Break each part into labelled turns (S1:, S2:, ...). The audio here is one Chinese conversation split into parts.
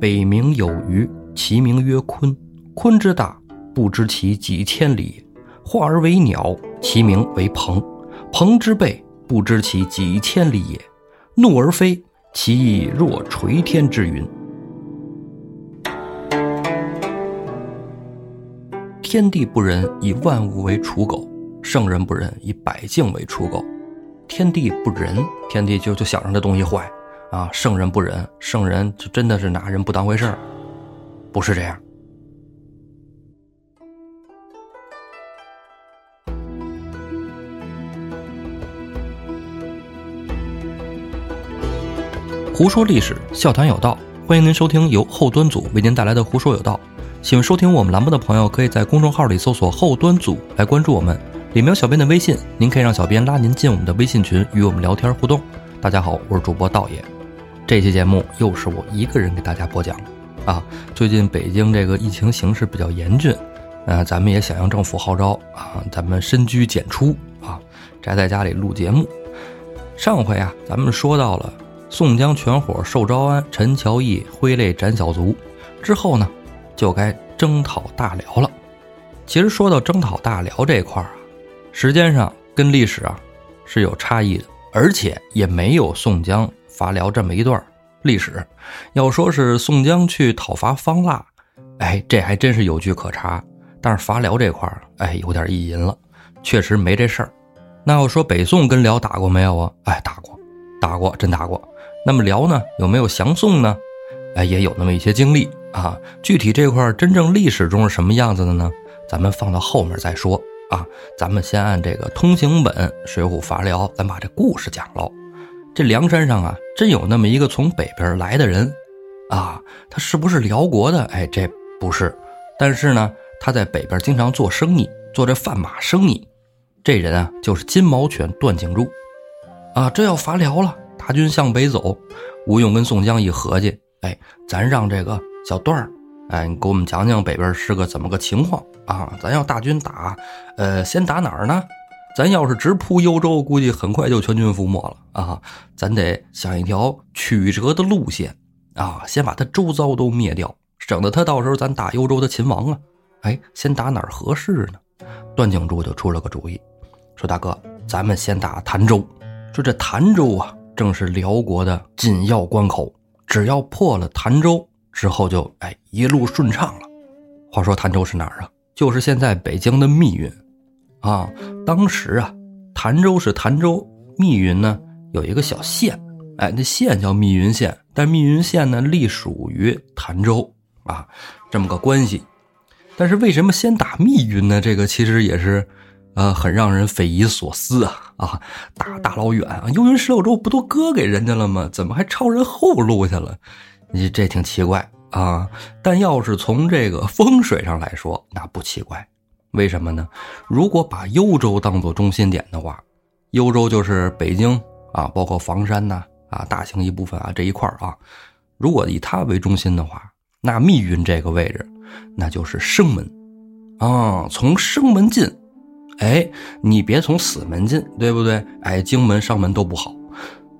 S1: 北冥有鱼，其名曰鲲。鲲之大，不知其几千里。化而为鸟，其名为鹏。鹏之背，不知其几千里也。怒而飞，其翼若垂天之云。天地不仁，以万物为刍狗；圣人不仁，以百姓为刍狗。天地不仁，天地就就想让这东西坏啊；圣人不仁，圣人就真的是拿人不当回事儿，不是这样。胡说历史，笑谈有道，欢迎您收听由后端组为您带来的《胡说有道》。喜欢收听我们栏目的朋友，可以在公众号里搜索“后端组”来关注我们，里面有小编的微信，您可以让小编拉您进我们的微信群，与我们聊天互动。大家好，我是主播道爷，这期节目又是我一个人给大家播讲。啊，最近北京这个疫情形势比较严峻，呃，咱们也响应政府号召啊，咱们深居简出啊，宅在家里录节目。上回啊，咱们说到了。宋江全伙受招安，陈乔义挥泪斩小卒，之后呢，就该征讨大辽了。其实说到征讨大辽这块儿啊，时间上跟历史啊是有差异的，而且也没有宋江伐辽这么一段历史。要说是宋江去讨伐方腊，哎，这还真是有据可查。但是伐辽这块，哎，有点意淫了，确实没这事儿。那要说北宋跟辽打过没有啊？哎，打过，打过，真打过。那么辽呢有没有降宋呢？哎，也有那么一些经历啊。具体这块真正历史中是什么样子的呢？咱们放到后面再说啊。咱们先按这个通行本《水浒伐辽》，咱把这故事讲喽。这梁山上啊，真有那么一个从北边来的人啊。他是不是辽国的？哎，这不是。但是呢，他在北边经常做生意，做这贩马生意。这人啊，就是金毛犬段景柱啊。这要伐辽了。大军向北走，吴用跟宋江一合计，哎，咱让这个小段儿，哎，你给我们讲讲北边是个怎么个情况啊？咱要大军打，呃，先打哪儿呢？咱要是直扑幽州，估计很快就全军覆没了啊！咱得想一条曲折的路线啊，先把他周遭都灭掉，省得他到时候咱打幽州的秦王啊！哎，先打哪儿合适呢？段景柱就出了个主意，说大哥，咱们先打潭州。说这潭州啊。正是辽国的紧要关口，只要破了潭州之后，就哎一路顺畅了。话说潭州是哪儿啊？就是现在北京的密云，啊，当时啊，潭州是潭州，密云呢有一个小县，哎，那县叫密云县，但密云县呢隶属于潭州啊，这么个关系。但是为什么先打密云呢？这个其实也是。呃，很让人匪夷所思啊！啊，打大老远啊，幽云十六州不都割给人家了吗？怎么还抄人后路去了？你这挺奇怪啊！但要是从这个风水上来说，那不奇怪。为什么呢？如果把幽州当做中心点的话，幽州就是北京啊，包括房山呐啊，大兴一部分啊这一块啊。如果以它为中心的话，那密云这个位置，那就是生门啊，从生门进。哎，你别从死门进，对不对？哎，京门、上门都不好，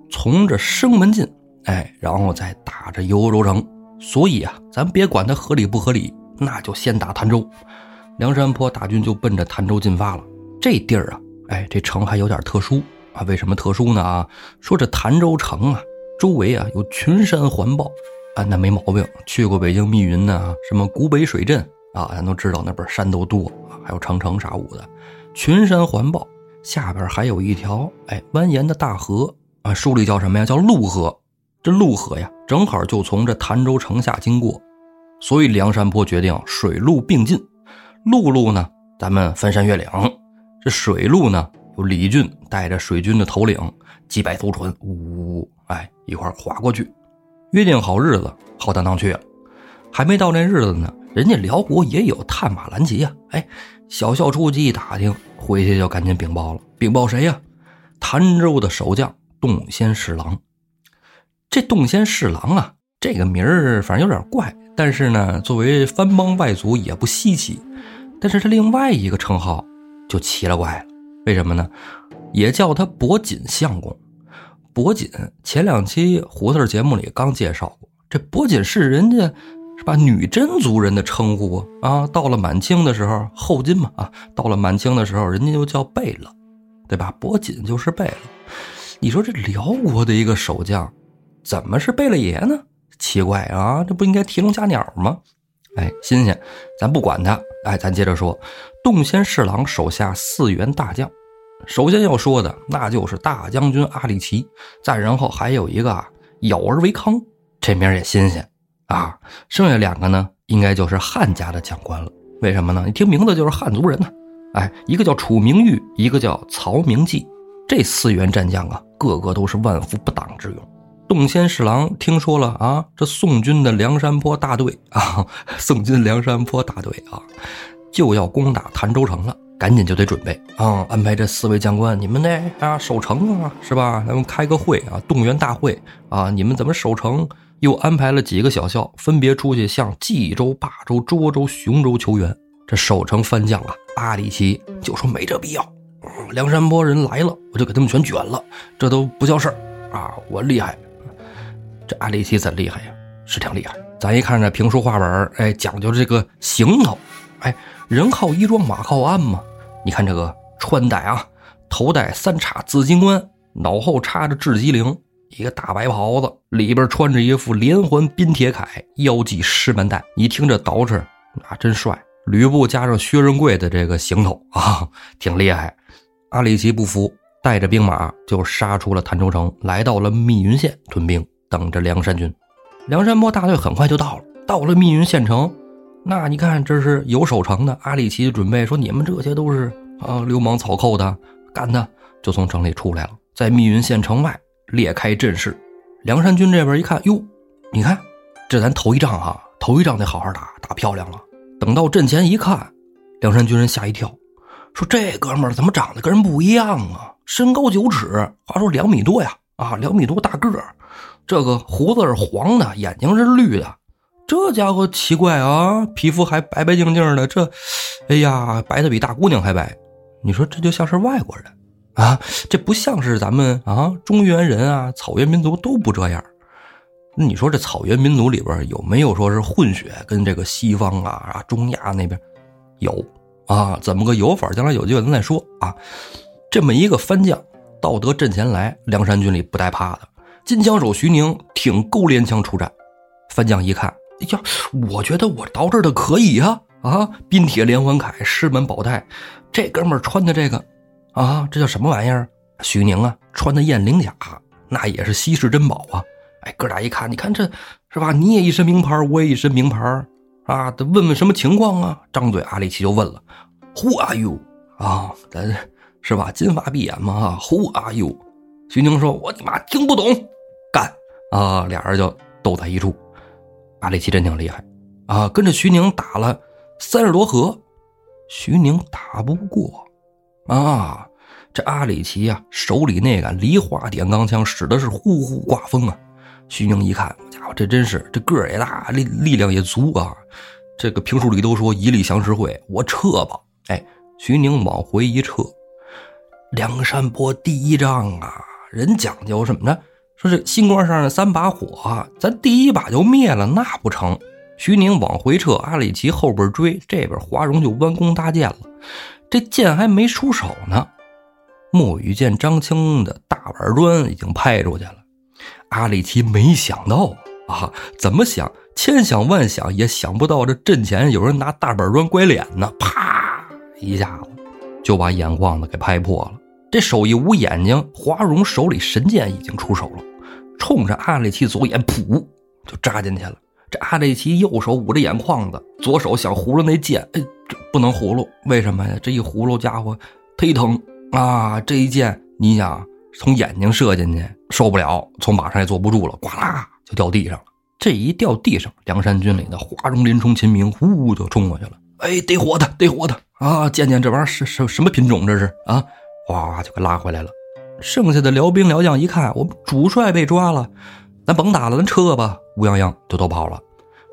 S1: 从这生门进，哎，然后再打着幽州城。所以啊，咱别管它合理不合理，那就先打潭州。梁山泊大军就奔着潭州进发了。这地儿啊，哎，这城还有点特殊啊。为什么特殊呢？啊，说这潭州城啊，周围啊有群山环抱啊，那没毛病。去过北京密云呢，什么古北水镇啊，咱都知道那边山都多，还有长城啥物的。群山环抱，下边还有一条哎蜿蜒的大河啊，书里叫什么呀？叫陆河。这陆河呀，正好就从这潭州城下经过，所以梁山泊决定水陆并进。陆路呢，咱们翻山越岭；这水路呢，有李俊带着水军的头领几百艘船，呜呜，哎，一块划过去。约定好日子，好担当去了。还没到那日子呢，人家辽国也有探马兰旗呀，哎。小校出去一打听，回去就赶紧禀报了。禀报谁呀？潭州的守将洞仙侍郎。这洞仙侍郎啊，这个名儿反正有点怪，但是呢，作为藩邦外族也不稀奇。但是他另外一个称号就奇了怪了，为什么呢？也叫他伯锦相公。伯锦前两期胡四节目里刚介绍过，这伯锦是人家是吧？女真族人的称呼啊。到了满清的时候，后金嘛啊，到了满清的时候，人家就叫贝勒，对吧？伯锦就是贝勒。你说这辽国的一个守将，怎么是贝勒爷呢？奇怪啊，这不应该提笼架鸟吗？哎，新鲜，咱不管他。哎，咱接着说，洞仙侍郎手下四员大将，首先要说的那就是大将军阿里奇，再然后还有一个咬儿为康，这名也新鲜啊。剩下两个呢，应该就是汉家的将官了。为什么呢？你听名字就是汉族人呢。哎，一个叫楚明玉，一个叫曹明济，这四员战将啊，个个都是万夫不挡之勇。洞仙侍郎听说了啊，这宋军的梁山坡大队啊，宋军梁山坡大队啊，就要攻打潭州城了，赶紧就得准备啊，安排这四位将官，你们得啊守城啊，是吧？咱们开个会啊，动员大会啊，你们怎么守城？又安排了几个小校，分别出去向冀州、霸州、涿州、雄州求援。这守城番将啊，阿里奇就说没这必要，梁山坡人来了，我就给他们全卷了，这都不叫事儿啊，我厉害。这阿里奇真厉害呀，是挺厉害。咱一看这评书话本哎，讲究这个行头，哎，人靠衣装，马靠鞍嘛。你看这个穿戴啊，头戴三叉紫金冠，脑后插着雉鸡翎，一个大白袍子，里边穿着一副连环冰铁铠，腰系石门带。你听这捯饬，那真帅。吕布加上薛仁贵的这个行头啊，挺厉害。阿里奇不服，带着兵马就杀出了潭州城，来到了密云县屯兵。等着梁山军，梁山泊大队很快就到了。到了密云县城，那你看这是有守城的。阿里奇准备说：“你们这些都是啊流氓草寇的，干的！”就从城里出来了，在密云县城外列开阵势。梁山军这边一看，哟，你看这咱头一仗哈，头一仗得好好打，打漂亮了。等到阵前一看，梁山军人吓一跳，说：“这哥们儿怎么长得跟人不一样啊？身高九尺，话说两米多呀，啊，两米多大个儿。”这个胡子是黄的，眼睛是绿的，这家伙奇怪啊！皮肤还白白净净的，这，哎呀，白的比大姑娘还白。你说这就像是外国人啊？这不像是咱们啊，中原人啊，草原民族都不这样。你说这草原民族里边有没有说是混血，跟这个西方啊啊中亚那边有啊？怎么个有法？将来有机会咱再说啊。这么一个番将到得阵前来，梁山军里不带怕的。金枪手徐宁挺钩镰枪出战，范将一看，哎呀，我觉得我到这儿的可以呀！啊，冰铁连环铠，师门宝带，这哥们儿穿的这个，啊，这叫什么玩意儿？徐宁啊，穿的雁翎甲，那也是稀世珍宝啊！哎，哥俩一看，你看这是吧？你也一身名牌，我也一身名牌，啊，得问问什么情况啊？张嘴，阿里奇就问了：“Who are you？” 啊，咱是吧？金发碧眼嘛，啊，Who are you？徐宁说：“我你妈听不懂。”啊！俩人就斗在一处。阿里奇真挺厉害啊，跟着徐宁打了三十多合，徐宁打不过啊。这阿里奇呀，手里那杆梨花点钢枪使的是呼呼刮风啊。徐宁一看，家伙这真是这个儿也大，力力量也足啊。这个评书里都说一力降十会，我撤吧。哎，徐宁往回一撤，梁山泊第一仗啊，人讲究什么呢？说这新官上的三把火，咱第一把就灭了，那不成？徐宁往回撤，阿里奇后边追，这边华容就弯弓搭箭了。这箭还没出手呢，莫雨见张青的大板砖已经拍出去了。阿里奇没想到啊，怎么想，千想万想也想不到，这阵前有人拿大板砖拐脸呢！啪一下子就把眼眶子给拍破了。这手一捂眼睛，华容手里神剑已经出手了，冲着阿里奇左眼噗就扎进去了。这阿里奇右手捂着眼眶子，左手想葫芦那剑，哎，这不能葫芦，为什么呀？这一葫芦，家伙忒疼啊！这一剑，你想从眼睛射进去，受不了，从马上也坐不住了，呱啦就掉地上了。这一掉地上，梁山军里的华容、林冲、秦明呼就冲过去了。哎，得活的，得活的啊！见见这玩意儿是什什么品种？这是啊！哗，就给拉回来了。剩下的辽兵辽将一看，我们主帅被抓了，咱甭打了，咱撤吧。乌泱泱就都跑了，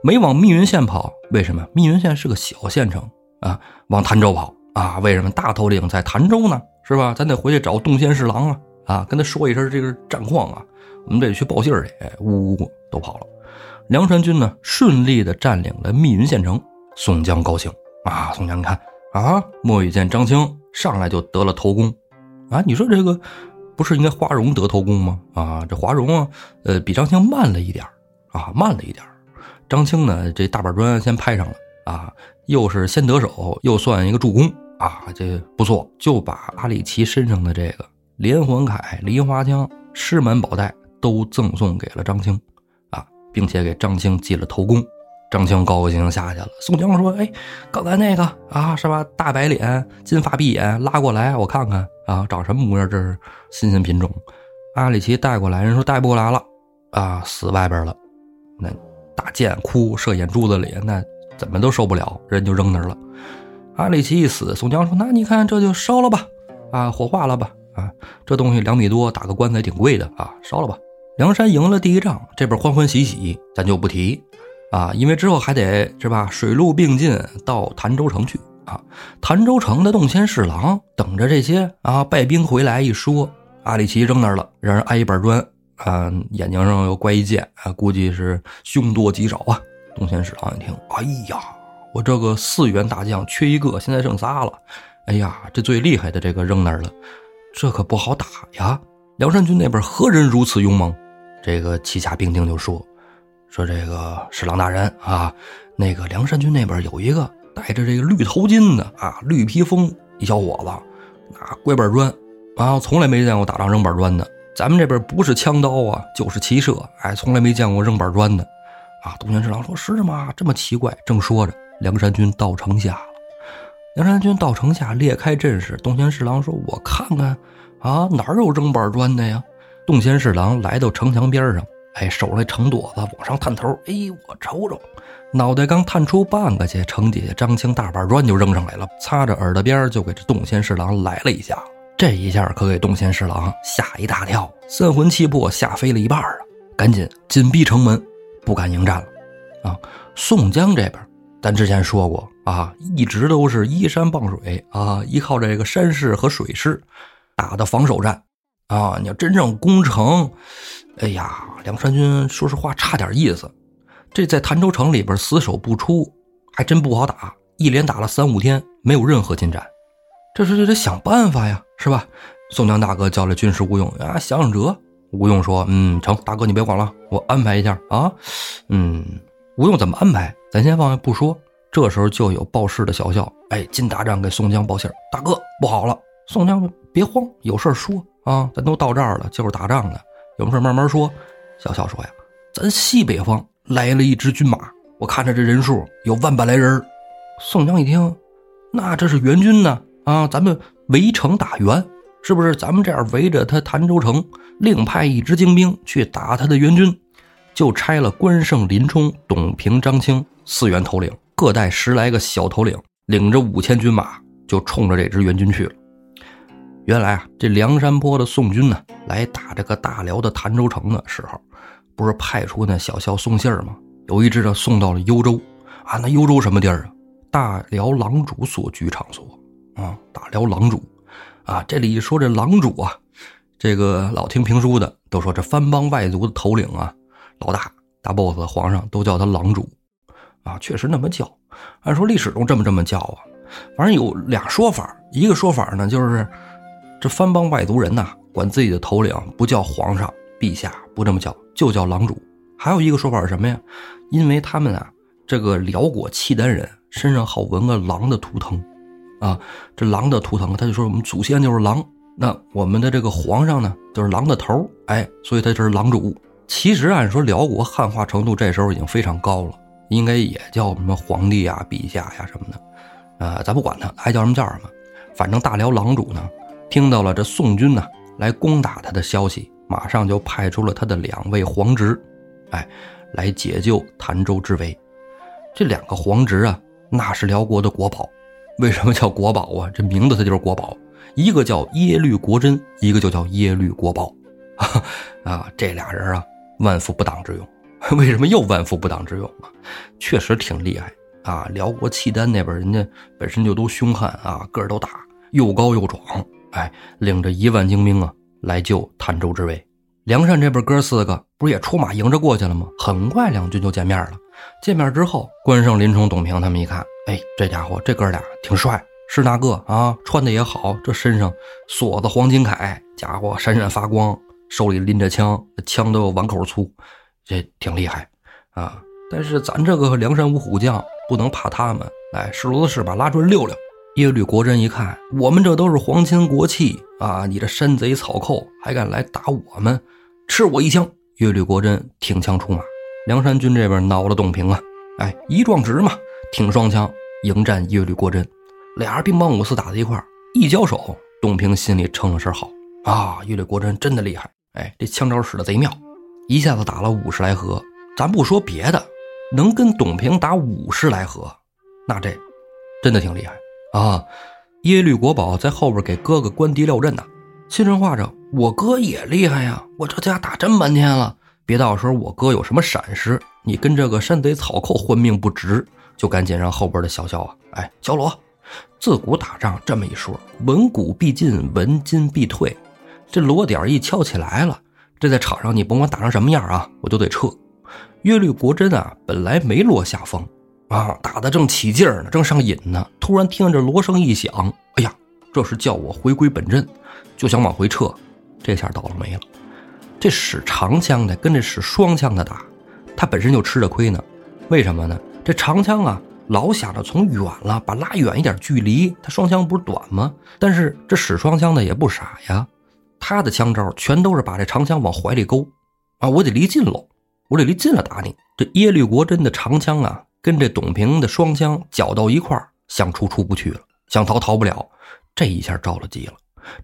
S1: 没往密云县跑。为什么？密云县是个小县城啊，往潭州跑啊？为什么？大头领在潭州呢，是吧？咱得回去找洞仙侍郎啊，啊，跟他说一声这个战况啊，我们得去报信去。呜呜，都跑了。梁山军呢顺利的占领了密云县城。宋江高兴啊！宋江，你看啊，莫羽见张青上来就得了头功啊！你说这个不是应该花荣得头功吗？啊，这华荣啊，呃，比张青慢了一点啊，慢了一点张青呢，这大板砖先拍上了啊，又是先得手，又算一个助攻啊，这不错，就把阿里奇身上的这个连环铠、梨花枪、狮满宝带都赠送给了张青啊，并且给张青记了头功。张青高高兴兴下去了。宋江说：“哎，刚才那个啊，是吧？大白脸、金发碧眼，拉过来我看看啊，长什么模样？这是新鲜品种。”阿里奇带过来，人说带不过来了啊，死外边了。那大箭哭射眼珠子里，那怎么都受不了，人就扔那儿了。阿里奇一死，宋江说：“那你看这就烧了吧，啊，火化了吧，啊，这东西两米多，打个棺材挺贵的啊，烧了吧。”梁山赢了第一仗，这边欢欢喜喜，咱就不提。啊，因为之后还得是吧，水陆并进到潭州城去啊。潭州城的洞仙侍郎等着这些啊败兵回来一说，阿里奇扔那儿了，让人挨一板砖啊，眼睛上又挂一箭啊，估计是凶多吉少啊。洞仙侍郎一听，哎呀，我这个四员大将缺一个，现在剩仨了。哎呀，这最厉害的这个扔那儿了，这可不好打呀。梁山军那边何人如此勇猛？这个旗下兵丁就说。说这个侍郎大人啊，那个梁山军那边有一个戴着这个绿头巾的啊，绿披风一小伙子，拿拐板砖啊，从来没见过打仗扔板砖的。咱们这边不是枪刀啊，就是骑射，哎，从来没见过扔板砖的啊。东泉侍郎说：“是吗？这么奇怪。”正说着，梁山军到城下了。梁山军到城下列开阵势，东泉侍郎说：“我看看啊，哪有扔板砖的呀？”东仙侍郎来到城墙边上。哎，手上那城垛子往上探头，哎，我瞅瞅，脑袋刚探出半个去，城底下张青大板砖就扔上来了，擦着耳朵边就给这洞仙侍郎来了一下。这一下可给洞仙侍郎吓一大跳，三魂七魄吓飞了一半啊！赶紧紧闭城门，不敢迎战了。啊，宋江这边，咱之前说过啊，一直都是依山傍水啊，依靠这个山势和水势打的防守战啊。你要真正攻城。哎呀，梁山军说实话差点意思，这在潭州城里边死守不出，还真不好打。一连打了三五天，没有任何进展。这时就得想办法呀，是吧？宋江大哥叫来军师吴用啊，想想辙。吴用说：“嗯，成，大哥你别管了，我安排一下啊。”嗯，吴用怎么安排？咱先放下不说。这时候就有报事的小校，哎，金大战给宋江报信大哥不好了。宋江别慌，有事说啊，咱都到这儿了，就是打仗的。有事慢慢说。小小说呀，咱西北方来了一支军马，我看着这人数有万把来人。宋江一听，那这是援军呢啊！咱们围城打援，是不是？咱们这样围着他潭州城，另派一支精兵去打他的援军，就差了关胜、林冲、董平、张清四员头领，各带十来个小头领，领着五千军马，就冲着这支援军去了。原来啊，这梁山坡的宋军呢，来打这个大辽的潭州城的时候，不是派出那小校送信儿吗？有一支呢送到了幽州，啊，那幽州什么地儿啊？大辽狼主所居场所啊，大辽狼主，啊，这里一说这狼主啊，这个老听评书的都说这番邦外族的头领啊，老大大 boss 皇上都叫他狼主，啊，确实那么叫，按说历史中这么这么叫啊，反正有俩说法，一个说法呢就是。这番邦外族人呐，管自己的头领不叫皇上、陛下，不这么叫，就叫狼主。还有一个说法是什么呀？因为他们啊，这个辽国契丹人身上好纹个狼的图腾，啊，这狼的图腾，他就说我们祖先就是狼。那我们的这个皇上呢，就是狼的头，哎，所以他就是狼主。其实按说辽国汉化程度这时候已经非常高了，应该也叫什么皇帝呀、陛下呀什么的，呃，咱不管他，爱叫什么叫什么，反正大辽狼主呢。听到了这宋军呢来攻打他的消息，马上就派出了他的两位皇侄，哎，来解救潭州之围。这两个皇侄啊，那是辽国的国宝。为什么叫国宝啊？这名字它就是国宝。一个叫耶律国珍，一个就叫耶律国宝。啊，这俩人啊，万夫不当之勇。为什么又万夫不当之勇啊？确实挺厉害啊。辽国契丹那边人家本身就都凶悍啊，个儿都大，又高又壮。哎，领着一万精兵啊，来救潭州之围。梁山这边哥四个不是也出马迎着过去了吗？很快两军就见面了。见面之后，关胜、林冲、董平他们一看，哎，这家伙这哥俩挺帅，是那个啊，穿的也好，这身上锁子黄金铠，家伙闪闪发光，手里拎着枪，枪都有碗口粗，这挺厉害啊。但是咱这个梁山五虎将不能怕他们，来，是骡子是马拉出来溜溜。耶律国真一看，我们这都是皇亲国戚啊，你这山贼草寇还敢来打我们，吃我一枪！耶律国真挺枪出马，梁山军这边恼了董平啊，哎，一壮直嘛，挺双枪迎战耶律国真，俩人兵帮五四打在一块一交手，董平心里称了声好啊，耶律国真真的厉害，哎，这枪招使的贼妙，一下子打了五十来合，咱不说别的。能跟董平打五十来合，那这真的挺厉害啊！耶律国宝在后边给哥哥关敌料阵呢，心中话着：“我哥也厉害呀，我这家打这么半天了，别到时候我哥有什么闪失，你跟这个山贼草寇混命不值。”就赶紧让后边的小校啊，哎，小罗，自古打仗这么一说，文古必进，文金必退。这锣点一敲起来了，这在场上你甭管打成什么样啊，我就得撤。耶律国真啊，本来没落下风，啊，打得正起劲呢，正上瘾呢。突然听着锣声一响，哎呀，这是叫我回归本阵，就想往回撤。这下倒了霉了，这使长枪的跟这使双枪的打，他本身就吃着亏呢。为什么呢？这长枪啊，老想着从远了把拉远一点距离，他双枪不是短吗？但是这使双枪的也不傻呀，他的枪招全都是把这长枪往怀里勾，啊，我得离近喽。我得离近了打你，这耶律国真的长枪啊，跟这董平的双枪搅到一块想出出不去了，想逃逃不了。这一下着了急了，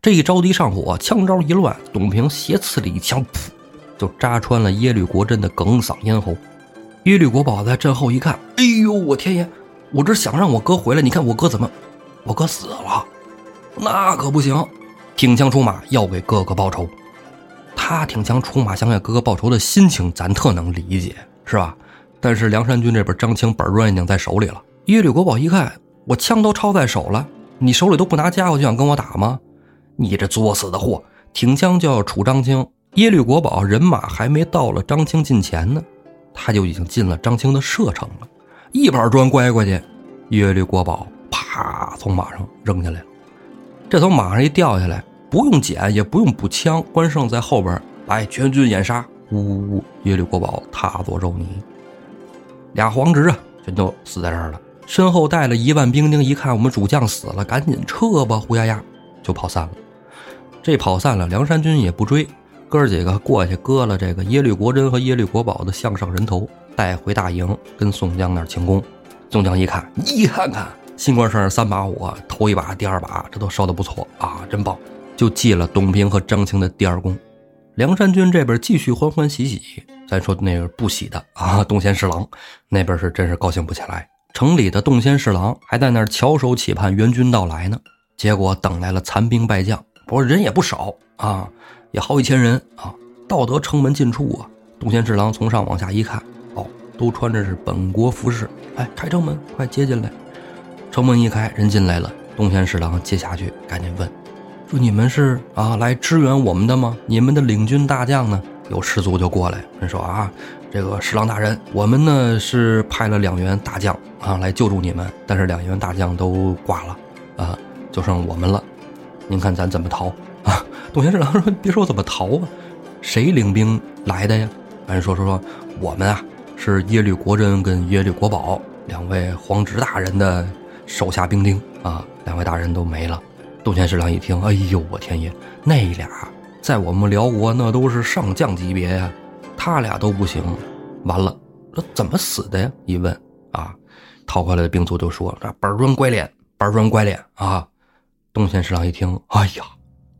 S1: 这一着急上火，枪招一乱，董平斜刺了一枪，噗，就扎穿了耶律国真的哽嗓咽喉。耶律国宝在阵后一看，哎呦，我天爷！我这想让我哥回来，你看我哥怎么，我哥死了，那可不行，挺枪出马要给哥哥报仇。他挺枪出马想给哥哥报仇的心情，咱特能理解，是吧？但是梁山军这边张青本砖已经在手里了。耶律国宝一看，我枪都抄在手了，你手里都不拿家伙就想跟我打吗？你这作死的货！挺枪就要处张青，耶律国宝人马还没到了张青近前呢，他就已经进了张青的射程了，一板砖乖过去，耶律国宝啪从马上扔下来了，这从马上一掉下来。不用捡，也不用补枪，关胜在后边来全军掩杀，呜呜呜！耶律国宝踏作肉泥，俩皇侄啊，全都死在这儿了。身后带了一万兵丁，一看我们主将死了，赶紧撤吧，呼呀呀就跑散了。这跑散了，梁山军也不追，哥儿几个过去割了这个耶律国珍和耶律国宝的项上人头，带回大营，跟宋江那儿请功。宋江一看，你看看，新官上任三把火，头一把、第二把，这都烧的不错啊，真棒。就记了董平和张清的第二功，梁山军这边继续欢欢喜喜。咱说那个不喜的啊，洞仙侍郎那边是真是高兴不起来。城里的洞仙侍郎还在那儿翘首企盼援军到来呢。结果等来了残兵败将，不过人也不少啊，也好几千人啊。到得城门近处啊，洞仙侍郎从上往下一看，哦，都穿着是本国服饰。哎，开城门，快接进来。城门一开，人进来了。洞仙侍郎接下去，赶紧问。说你们是啊来支援我们的吗？你们的领军大将呢？有士卒就过来，人说啊，这个侍郎大人，我们呢是派了两员大将啊来救助你们，但是两员大将都挂了，啊，就剩我们了。您看咱怎么逃啊？董贤侍郎说：“别说怎么逃啊，谁领兵来的呀？”人说说说，我们啊是耶律国真跟耶律国宝两位皇侄大人的手下兵丁啊，两位大人都没了。洞仙侍郎一听，哎呦，我天爷，那俩在我们辽国那都是上将级别呀，他俩都不行，完了，这怎么死的呀？一问啊，逃回来的兵卒就说：“这板砖拐脸，板砖拐脸啊！”洞仙侍郎一听，哎呀，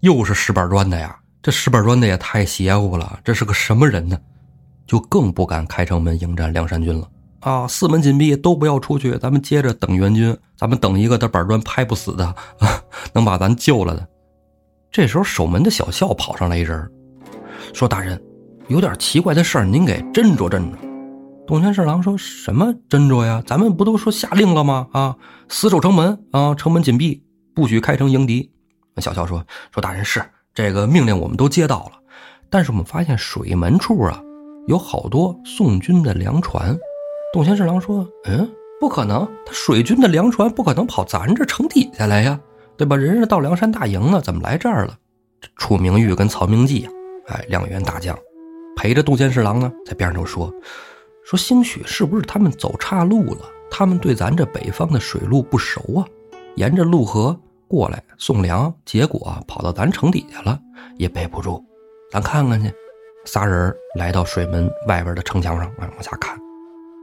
S1: 又是石板砖的呀，这石板砖的也太邪乎了，这是个什么人呢？就更不敢开城门迎战梁山军了。啊，四门紧闭，都不要出去，咱们接着等援军。咱们等一个他板砖拍不死的，啊能把咱救了的。这时候守门的小校跑上来一人，说：“大人，有点奇怪的事儿，您给斟酌斟酌。”东泉侍郎说什么斟酌呀？咱们不都说下令了吗？啊，死守城门啊，城门紧闭，不许开城迎敌。小校说：“说大人是这个命令，我们都接到了。但是我们发现水门处啊，有好多宋军的粮船。东贤侍郎说：“嗯，不可能，他水军的粮船不可能跑咱这城底下来呀，对吧？人家到梁山大营呢，怎么来这儿了？”楚明玉跟曹明济呀，哎，两员大将陪着东贤侍郎呢，在边上就说：“说兴许是不是他们走岔路了？他们对咱这北方的水路不熟啊，沿着陆河过来送粮，结果跑到咱城底下了，也背不住。咱看看去。”仨人来到水门外边的城墙上，往下看。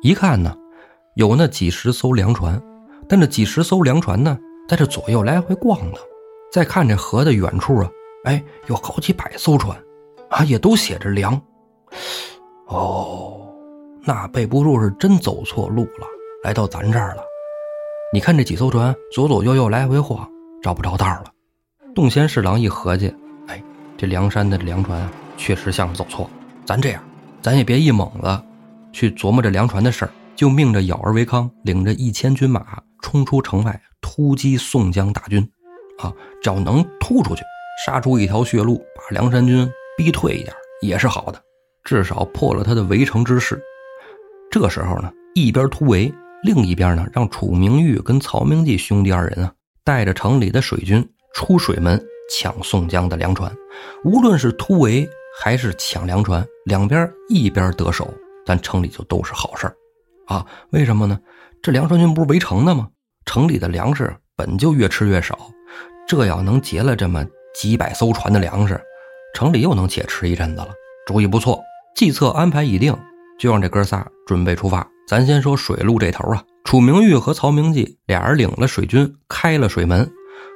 S1: 一看呢，有那几十艘粮船，但这几十艘粮船呢，在这左右来回逛呢。再看这河的远处啊，哎，有好几百艘船，啊，也都写着粮。哦，那备不住是真走错路了，来到咱这儿了。你看这几艘船左左右右来回晃，找不着道了。洞仙侍郎一合计，哎，这梁山的粮船确实像是走错。咱这样，咱也别一猛子。去琢磨这粮船的事儿，就命着咬儿维康领着一千军马冲出城外突击宋江大军，啊，只要能突出去，杀出一条血路，把梁山军逼退一点也是好的，至少破了他的围城之势。这时候呢，一边突围，另一边呢，让楚明玉跟曹明济兄弟二人啊，带着城里的水军出水门抢宋江的粮船。无论是突围还是抢粮船，两边一边得手。咱城里就都是好事儿，啊？为什么呢？这梁山军不是围城的吗？城里的粮食本就越吃越少，这要能劫了这么几百艘船的粮食，城里又能且吃一阵子了。主意不错，计策安排已定，就让这哥仨准备出发。咱先说水路这头啊，楚明玉和曹明济俩人领了水军，开了水门，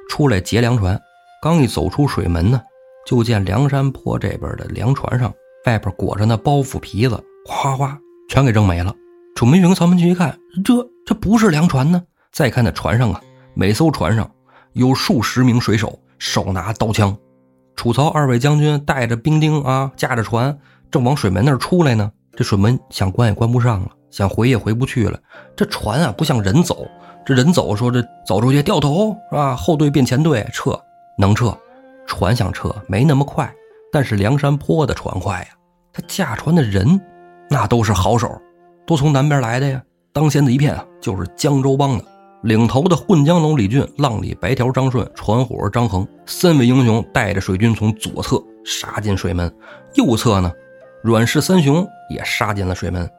S1: 出来劫粮船。刚一走出水门呢，就见梁山坡这边的粮船上外边裹着那包袱皮子。哗哗，全给扔没了。楚明玉跟曹门去一看，这这不是粮船呢？再看那船上啊，每艘船上有数十名水手，手拿刀枪。楚曹二位将军带着兵丁啊，驾着船，正往水门那儿出来呢。这水门想关也关不上了，想回也回不去了。这船啊，不像人走，这人走说这走出去掉头是吧？后队变前队撤，能撤。船想撤没那么快，但是梁山坡的船快呀，他驾船的人。那都是好手，都从南边来的呀。当先的一片啊，就是江州帮的，领头的混江龙李俊、浪里白条张顺、船伙张衡三位英雄带着水军从左侧杀进水门，右侧呢，阮氏三雄也杀进了水门。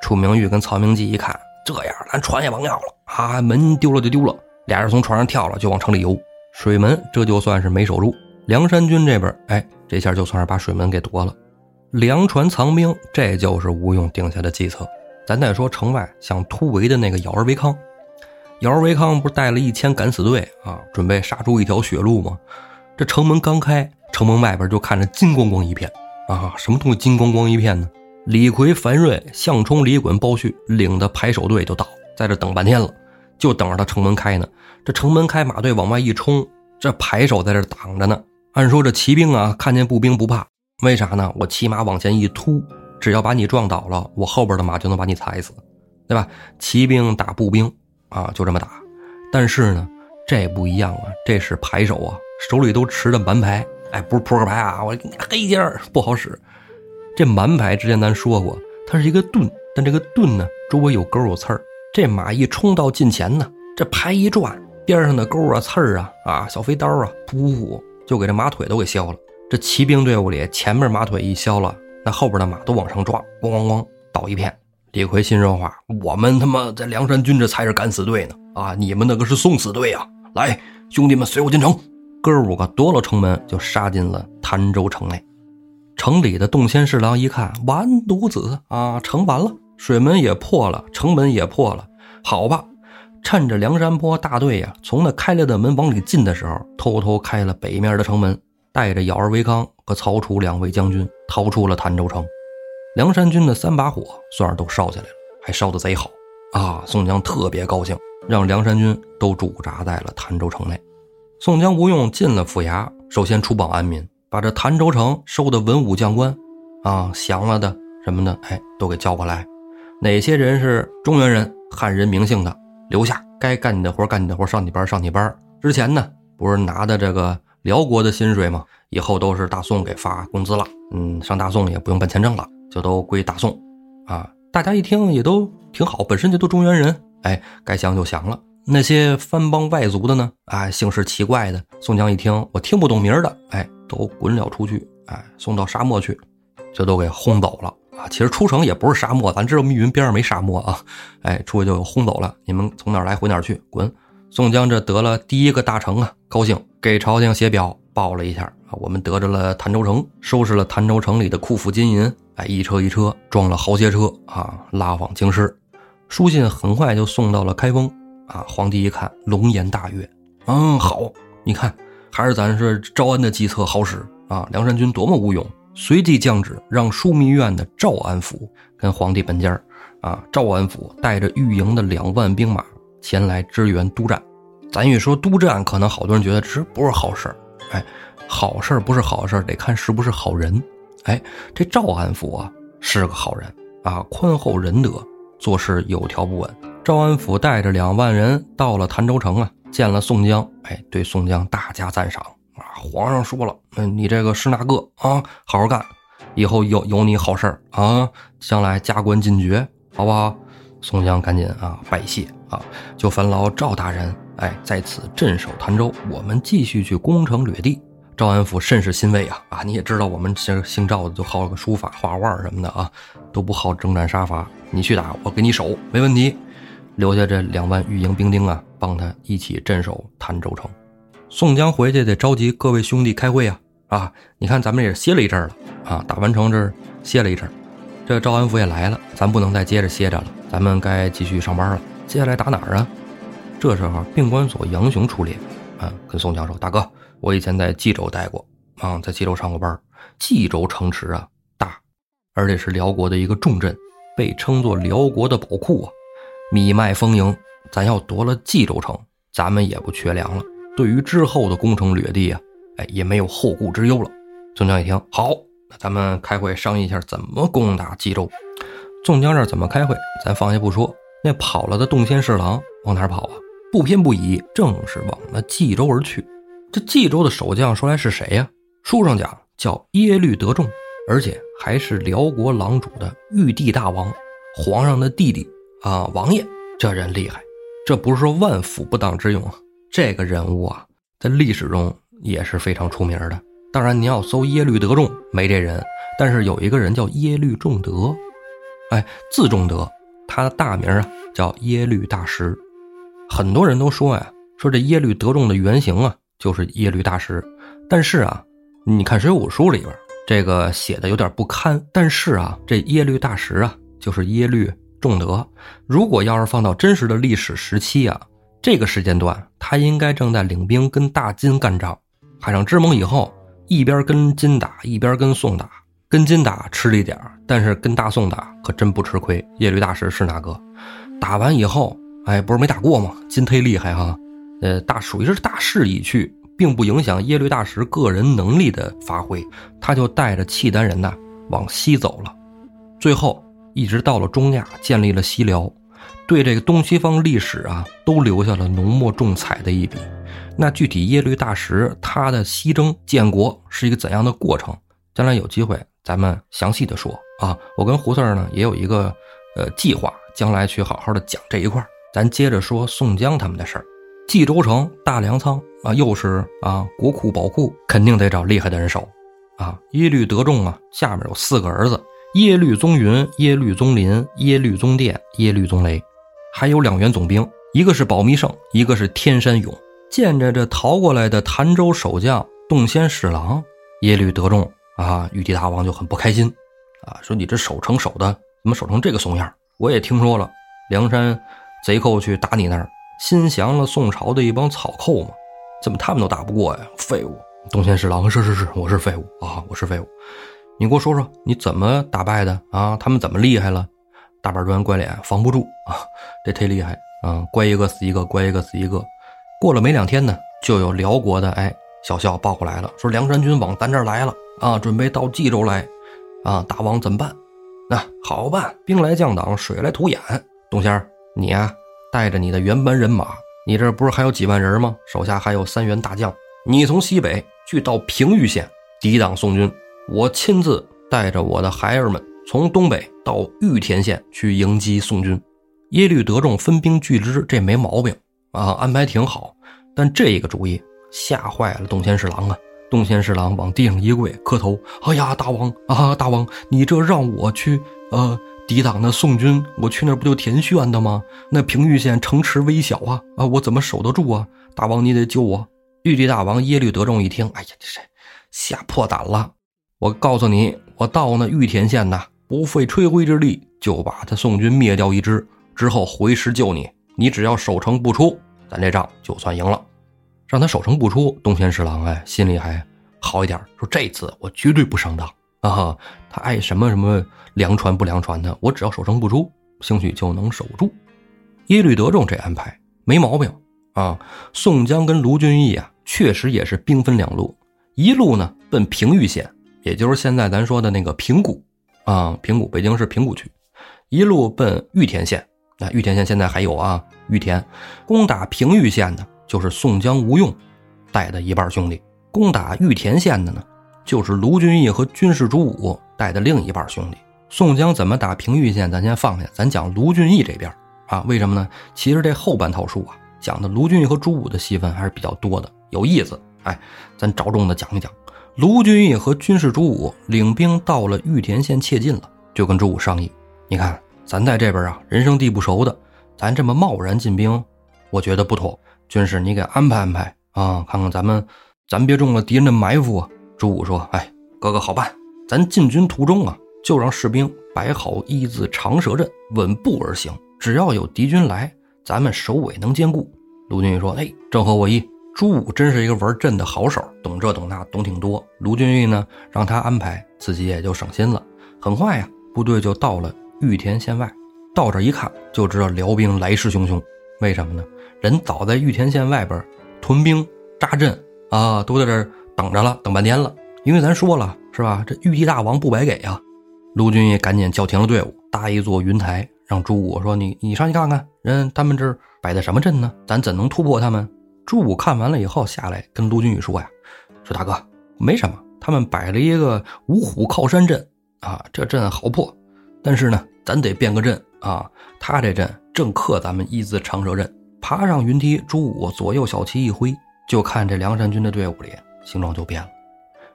S1: 楚明玉跟曹明济一看，这样咱船也甭要了啊，门丢了就丢了。俩人从船上跳了，就往城里游。水门这就算是没守住。梁山军这边，哎，这下就算是把水门给夺了。粮船藏兵，这就是吴用定下的计策。咱再说城外想突围的那个姚儿维康，姚儿维康不是带了一千敢死队啊，准备杀出一条血路吗？这城门刚开，城门外边就看着金光光一片啊！什么东西金光光一片呢？李逵、樊瑞、项冲、李衮、包旭领的排守队就到，在这等半天了，就等着他城门开呢。这城门开，马队往外一冲，这排守在这挡着呢。按说这骑兵啊，看见步兵不怕。为啥呢？我骑马往前一突，只要把你撞倒了，我后边的马就能把你踩死，对吧？骑兵打步兵啊，就这么打。但是呢，这不一样啊，这是牌手啊，手里都持着蛮牌，哎，不是扑克牌啊，我黑尖儿不好使。这蛮牌之前咱说过，它是一个盾，但这个盾呢，周围有钩有刺儿。这马一冲到近前呢，这牌一转，边上的钩啊、刺儿啊、啊小飞刀啊，噗噗噗，就给这马腿都给削了。这骑兵队伍里，前面马腿一削了，那后边的马都往上撞，咣咣咣倒一片。李逵心说话：“我们他妈在梁山军这才是敢死队呢！啊，你们那个是送死队啊！来，兄弟们随我进城。”哥五个夺了城门，就杀进了潭州城内。城里的洞仙侍郎一看，完犊子啊！城完了，水门也破了，城门也破了。好吧，趁着梁山坡大队呀从那开了的门往里进的时候，偷偷开了北面的城门。带着姚儿维康和曹楚两位将军逃出了潭州城，梁山军的三把火算是都烧起来了，还烧得贼好啊！宋江特别高兴，让梁山军都驻扎在了潭州城内。宋江、吴用进了府衙，首先出榜安民，把这潭州城收的文武将官啊、降了的什么的，哎，都给叫过来。哪些人是中原人、汉人名姓的，留下，该干你的活干你的活，上你班上你班。之前呢，不是拿的这个。辽国的薪水嘛，以后都是大宋给发工资了，嗯，上大宋也不用办签证了，就都归大宋，啊，大家一听也都挺好，本身就都中原人，哎，该降就降了。那些番邦外族的呢，哎，姓氏奇怪的，宋江一听我听不懂名的，哎，都滚了出去，哎，送到沙漠去，就都给轰走了啊。其实出城也不是沙漠，咱知道密云边上没沙漠啊，哎，出去就轰走了，你们从哪来回哪去，滚。宋江这得了第一个大成啊，高兴，给朝廷写表报了一下啊，我们得着了潭州城，收拾了潭州城里的库府金银，哎，一车一车装了豪些车啊，拉往京师。书信很快就送到了开封啊，皇帝一看，龙颜大悦，嗯，好，你看，还是咱是招安的计策好使啊，梁山军多么无勇，随即降旨让枢密院的赵安府跟皇帝本家啊，赵安府带着御营的两万兵马。前来支援督战，咱一说督战，可能好多人觉得这不是好事儿。哎，好事儿不是好事儿，得看是不是好人。哎，这赵安府啊是个好人啊，宽厚仁德，做事有条不紊。赵安府带着两万人到了潭州城啊，见了宋江，哎，对宋江大加赞赏啊。皇上说了，嗯，你这个是那个啊，好好干，以后有有你好事儿啊，将来加官进爵，好不好？宋江赶紧啊拜谢啊，就烦劳赵大人哎在此镇守潭州，我们继续去攻城掠地。赵安府甚是欣慰啊啊！你也知道我们这姓赵的就好个书法画画什么的啊，都不好征战杀伐。你去打，我给你守，没问题。留下这两万御营兵丁啊，帮他一起镇守潭州城。宋江回去得召集各位兄弟开会啊啊！你看咱们也歇了一阵了啊，打完城这歇了一阵。这赵安府也来了，咱不能再接着歇着了，咱们该继续上班了。接下来打哪儿啊？这时候，病关所杨雄出列，啊，跟宋江说：“大哥，我以前在冀州待过，啊，在冀州上过班。冀州城池啊大，而且是辽国的一个重镇，被称作辽国的宝库啊，米麦丰盈。咱要夺了冀州城，咱们也不缺粮了。对于之后的攻城掠地啊，哎，也没有后顾之忧了。”宋江一听，好。那咱们开会商议一下怎么攻打冀州。宋江这怎么开会？咱放下不说。那跑了的洞仙侍郎往哪跑啊？不偏不倚，正是往那冀州而去。这冀州的守将说来是谁呀？书上讲叫耶律德重，而且还是辽国狼主的玉帝大王，皇上的弟弟啊，王爷。这人厉害，这不是说万夫不当之勇啊。这个人物啊，在历史中也是非常出名的。当然，你要搜耶律德重没这人，但是有一个人叫耶律重德，哎，字重德，他的大名啊叫耶律大石。很多人都说呀，说这耶律德重的原型啊就是耶律大石。但是啊，你看《水浒》书里边这个写的有点不堪。但是啊，这耶律大石啊就是耶律重德。如果要是放到真实的历史时期啊，这个时间段他应该正在领兵跟大金干仗，海上之盟以后。一边跟金打，一边跟宋打。跟金打吃了一点但是跟大宋打可真不吃亏。耶律大石是哪个？打完以后，哎，不是没打过吗？金忒厉害哈。呃，大属于是大势已去，并不影响耶律大石个人能力的发挥。他就带着契丹人呐往西走了，最后一直到了中亚，建立了西辽，对这个东西方历史啊都留下了浓墨重彩的一笔。那具体耶律大石他的西征建国是一个怎样的过程？将来有机会咱们详细的说啊。我跟胡四儿呢也有一个呃计划，将来去好好的讲这一块儿咱接着说宋江他们的事儿。冀州城大粮仓啊，又是啊国库宝库，肯定得找厉害的人守啊。耶律德重啊，下面有四个儿子：耶律宗云、耶律宗林、耶律宗殿、耶律宗雷，还有两员总兵，一个是保密胜，一个是天山勇。见着这逃过来的潭州守将洞仙侍郎耶律德重啊，玉帝大王就很不开心，啊，说你这守城守的怎么守成这个怂样？我也听说了，梁山贼寇去打你那儿，心降了宋朝的一帮草寇嘛，怎么他们都打不过呀？废物！东仙侍郎是是是，我是废物啊，我是废物。你给我说说你怎么打败的啊？他们怎么厉害了？大板砖怪脸防不住啊，这忒厉害啊！乖一个死一个，乖一个死一个。过了没两天呢，就有辽国的哎小校报过来了，说梁山军往咱这儿来了啊，准备到冀州来，啊，大王怎么办？那好办，兵来将挡，水来土掩。东仙儿，你呀带着你的原班人马，你这不是还有几万人吗？手下还有三员大将，你从西北去到平舆县抵挡宋军。我亲自带着我的孩儿们，从东北到玉田县去迎击宋军。耶律德重分兵拒之，这没毛病啊，安排挺好。但这个主意吓坏了东贤侍郎啊！东贤侍郎往地上一跪，磕头：“哎呀，大王啊，大王，你这让我去呃抵挡那宋军，我去那不就田宣的吗？那平玉县城池微小啊啊，我怎么守得住啊？大王你得救我！”玉帝大王耶律德重一听，哎呀，这吓破胆了。我告诉你，我到那玉田县呐，不费吹灰之力就把他宋军灭掉一支。之后回师救你，你只要守城不出，咱这仗就算赢了。让他守城不出，东贤侍郎哎，心里还好一点，说这次我绝对不上当啊哈！他爱什么什么粮船不粮船的，我只要守城不出，兴许就能守住。耶律德重这安排没毛病啊！宋江跟卢俊义啊，确实也是兵分两路，一路呢奔平舆县，也就是现在咱说的那个平谷啊，平谷，北京市平谷区，一路奔玉田县。那玉田县现在还有啊，玉田攻打平舆县的，就是宋江、吴用带的一半兄弟；攻打玉田县的呢，就是卢俊义和军事主武带的另一半兄弟。宋江怎么打平玉县，咱先放下，咱讲卢俊义这边啊。为什么呢？其实这后半套书啊，讲的卢俊义和朱武的戏份还是比较多的，有意思。哎，咱着重的讲一讲。卢俊义和军事主武领兵到了玉田县，切近了，就跟朱武商议，你看。咱在这边啊，人生地不熟的，咱这么贸然进兵，我觉得不妥。军师，你给安排安排啊，看看咱们，咱别中了敌人的埋伏。朱武说：“哎，哥哥好办，咱进军途中啊，就让士兵摆好一字长蛇阵，稳步而行。只要有敌军来，咱们首尾能兼顾。”卢俊义说：“哎，正合我意。”朱武真是一个玩阵的好手，懂这懂那，懂挺多。卢俊义呢，让他安排，自己也就省心了。很快呀，部队就到了。玉田县外，到这一看就知道辽兵来势汹汹。为什么呢？人早在玉田县外边屯兵扎阵啊，都在这儿等着了，等半天了。因为咱说了是吧？这玉帝大王不白给呀。卢俊义赶紧叫停了队伍，搭一座云台，让朱武说：“你你上去看看，人他们这摆的什么阵呢？咱怎能突破他们？”朱武看完了以后下来跟卢俊义说呀：“说大哥，没什么，他们摆了一个五虎靠山阵啊，这阵好破，但是呢。”咱得变个阵啊！他这阵正克咱们一字长蛇阵，爬上云梯，朱武左右小旗一挥，就看这梁山军的队伍里形状就变了。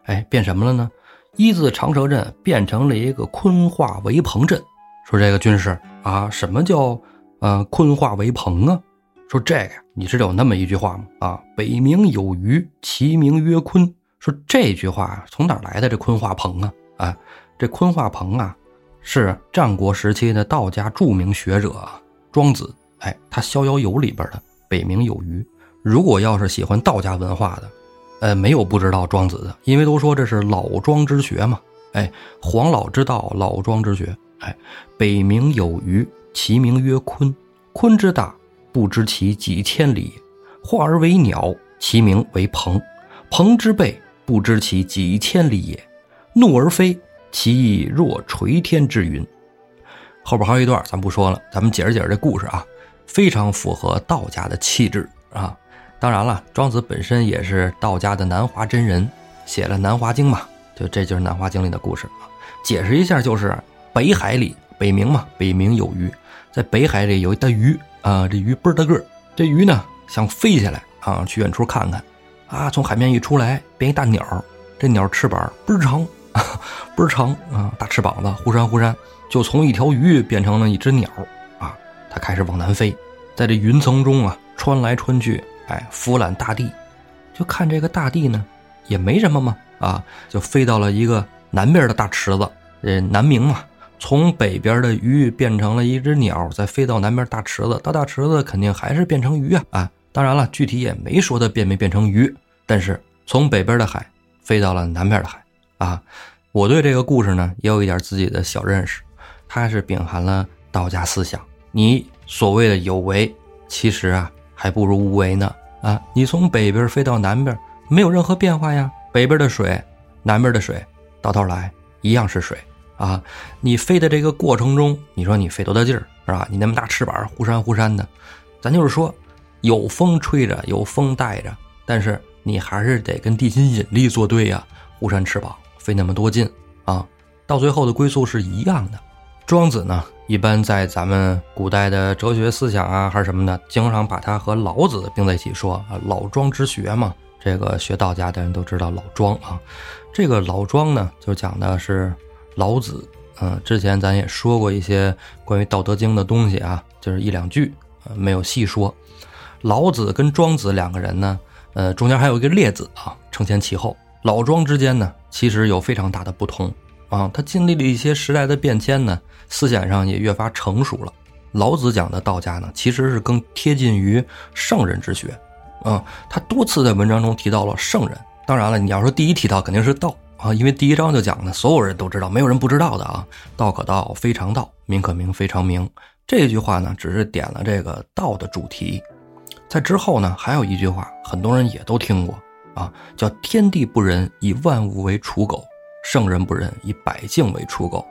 S1: 哎，变什么了呢？一字长蛇阵变成了一个坤化为鹏阵。说这个军师啊，什么叫呃坤化为鹏啊？说这个你知道有那么一句话吗？啊，北冥有鱼，其名曰鲲。说这句话从哪来的？这坤化鹏啊？啊，这坤化鹏啊。是战国时期的道家著名学者庄子，哎，他《逍遥游》里边的北冥有鱼。如果要是喜欢道家文化的，呃，没有不知道庄子的，因为都说这是老庄之学嘛。哎，黄老之道，老庄之学。哎，北冥有鱼，其名曰鲲。鲲之大，不知其几千里；化而为鸟，其名为鹏。鹏之背，不知其几千里也。怒而飞。其翼若垂天之云，后边还有一段，咱不说了，咱们解释解释这故事啊，非常符合道家的气质啊。当然了，庄子本身也是道家的南华真人，写了《南华经》嘛，就这就是《南华经》里的故事啊。解释一下，就是北海里，北冥嘛，北冥有鱼，在北海里有一大鱼啊，这鱼倍儿大个儿，这鱼呢想飞起来啊，去远处看看，啊，从海面一出来变一大鸟，这鸟翅膀倍儿长。倍儿长啊，大翅膀子，忽闪忽闪，就从一条鱼变成了一只鸟啊！它开始往南飞，在这云层中啊穿来穿去，哎，俯览大地，就看这个大地呢，也没什么嘛啊，就飞到了一个南边的大池子，呃，南冥嘛，从北边的鱼变成了一只鸟，再飞到南边大池子，到大池子肯定还是变成鱼啊啊！当然了，具体也没说它变没变成鱼，但是从北边的海飞到了南边的海。啊，我对这个故事呢也有一点自己的小认识，它是秉含了道家思想。你所谓的有为，其实啊还不如无为呢。啊，你从北边飞到南边，没有任何变化呀。北边的水，南边的水，到头来一样是水啊。你飞的这个过程中，你说你费多大劲儿是吧？你那么大翅膀，忽闪忽闪的，咱就是说，有风吹着，有风带着，但是你还是得跟地心引力作对呀。忽扇翅膀，费那么多劲啊，到最后的归宿是一样的。庄子呢，一般在咱们古代的哲学思想啊，还是什么的，经常把他和老子并在一起说啊。老庄之学嘛，这个学道家的人都知道老庄啊。这个老庄呢，就讲的是老子。嗯，之前咱也说过一些关于《道德经》的东西啊，就是一两句，呃，没有细说。老子跟庄子两个人呢，呃，中间还有一个列子啊，承前启后。老庄之间呢，其实有非常大的不同。啊，他经历了一些时代的变迁呢，思想上也越发成熟了。老子讲的道家呢，其实是更贴近于圣人之学。啊，他多次在文章中提到了圣人。当然了，你要说第一提到肯定是道啊，因为第一章就讲的，所有人都知道，没有人不知道的啊。道可道，非常道；名可名，非常名。这句话呢，只是点了这个道的主题。在之后呢，还有一句话，很多人也都听过啊，叫“天地不仁，以万物为刍狗”。圣人不仁，以百姓为刍狗。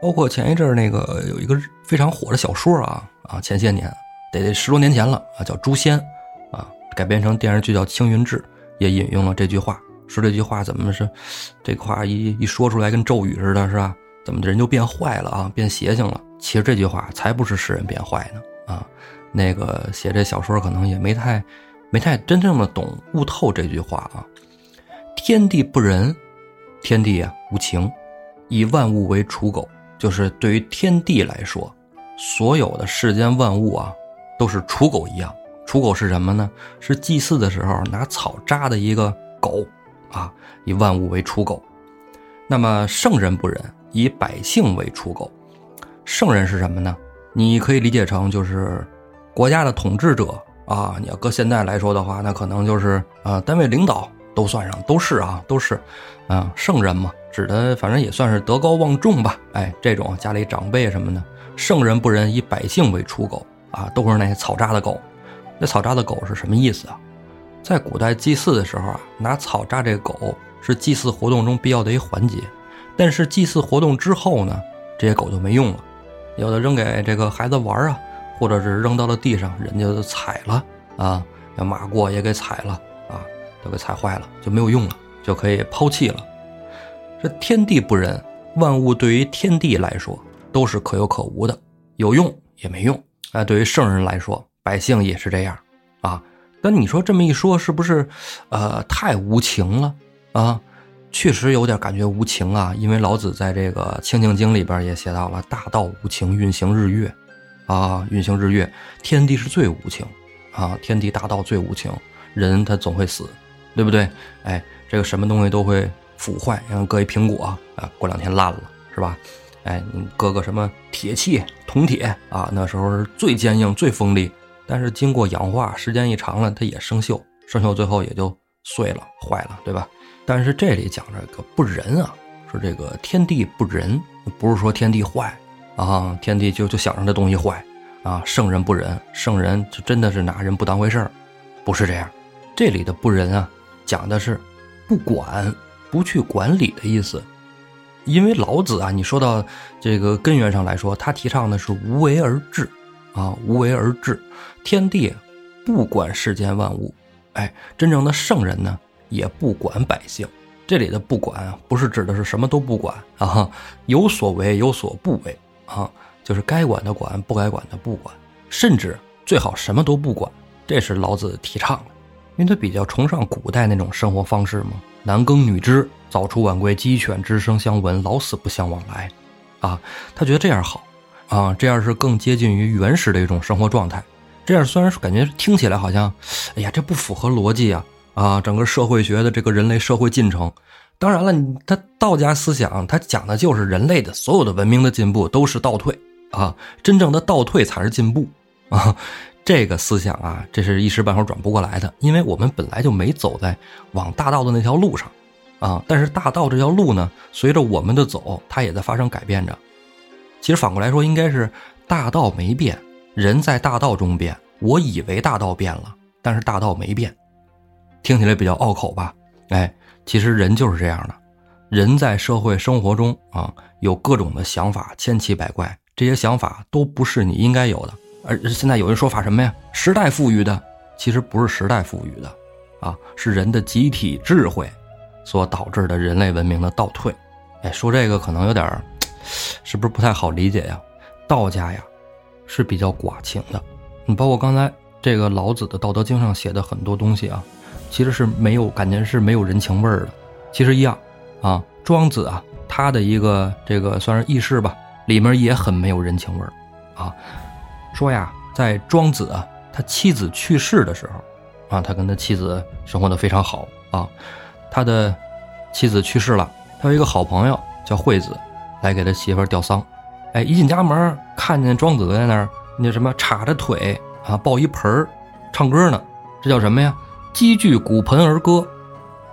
S1: 包括前一阵那个有一个非常火的小说啊啊，前些年得得十多年前了啊，叫《诛仙》啊，改编成电视剧叫《青云志》，也引用了这句话。说这句话怎么是这话一一说出来跟咒语似的，是吧？怎么人就变坏了啊，变邪性了？其实这句话才不是使人变坏呢啊！那个写这小说可能也没太没太真正的懂悟透这句话啊。天地不仁。天地啊，无情，以万物为刍狗，就是对于天地来说，所有的世间万物啊，都是刍狗一样。刍狗是什么呢？是祭祀的时候拿草扎的一个狗啊，以万物为刍狗。那么圣人不仁，以百姓为刍狗。圣人是什么呢？你可以理解成就是国家的统治者啊。你要搁现在来说的话，那可能就是啊，单位领导。都算上，都是啊，都是，啊，圣人嘛，指的反正也算是德高望重吧。哎，这种家里长辈什么的，圣人不仁，以百姓为刍狗啊，都是那些草扎的狗。那草扎的狗是什么意思啊？在古代祭祀的时候啊，拿草扎这个狗是祭祀活动中必要的一环节。但是祭祀活动之后呢，这些狗就没用了，有的扔给这个孩子玩啊，或者是扔到了地上，人家就踩了啊，要马过也给踩了。都给踩坏了，就没有用了，就可以抛弃了。这天地不仁，万物对于天地来说都是可有可无的，有用也没用。哎，对于圣人来说，百姓也是这样啊。但你说这么一说，是不是呃太无情了啊？确实有点感觉无情啊。因为老子在这个《清净经》里边也写到了“大道无情，运行日月”，啊，运行日月，天地是最无情啊，天地大道最无情，人他总会死。对不对？哎，这个什么东西都会腐坏，像搁一苹果啊，过两天烂了，是吧？哎，你搁个什么铁器、铜铁啊，那时候是最坚硬、最锋利，但是经过氧化，时间一长了，它也生锈，生锈最后也就碎了、坏了，对吧？但是这里讲这个不仁啊，说这个天地不仁，不是说天地坏啊，天地就就想着这东西坏啊，圣人不仁，圣人就真的是拿人不当回事儿，不是这样，这里的不仁啊。讲的是不管、不去管理的意思，因为老子啊，你说到这个根源上来说，他提倡的是无为而治，啊，无为而治，天地不管世间万物，哎，真正的圣人呢，也不管百姓。这里的不管，不是指的是什么都不管啊，有所为有所不为啊，就是该管的管，不该管的不管，甚至最好什么都不管，这是老子提倡的。因为他比较崇尚古代那种生活方式嘛，男耕女织，早出晚归，鸡犬之声相闻，老死不相往来，啊，他觉得这样好，啊，这样是更接近于原始的一种生活状态。这样虽然感觉听起来好像，哎呀，这不符合逻辑啊，啊，整个社会学的这个人类社会进程。当然了，他道家思想，他讲的就是人类的所有的文明的进步都是倒退，啊，真正的倒退才是进步，啊。这个思想啊，这是一时半会儿转不过来的，因为我们本来就没走在往大道的那条路上，啊，但是大道这条路呢，随着我们的走，它也在发生改变着。其实反过来说，应该是大道没变，人在大道中变。我以为大道变了，但是大道没变，听起来比较拗口吧？哎，其实人就是这样的，人在社会生活中啊，有各种的想法，千奇百怪，这些想法都不是你应该有的。而现在有人说法什么呀？时代赋予的，其实不是时代赋予的，啊，是人的集体智慧，所导致的人类文明的倒退。哎，说这个可能有点，是不是不太好理解呀？道家呀，是比较寡情的。你包括刚才这个老子的《道德经》上写的很多东西啊，其实是没有感觉是没有人情味儿的。其实一样啊，庄子啊，他的一个这个算是轶事吧，里面也很没有人情味儿啊。说呀，在庄子啊，他妻子去世的时候啊，他跟他妻子生活的非常好啊，他的妻子去世了。他有一个好朋友叫惠子，来给他媳妇吊丧。哎，一进家门，看见庄子在那儿，那什么叉着腿啊，抱一盆儿，唱歌呢。这叫什么呀？击具骨盆而歌，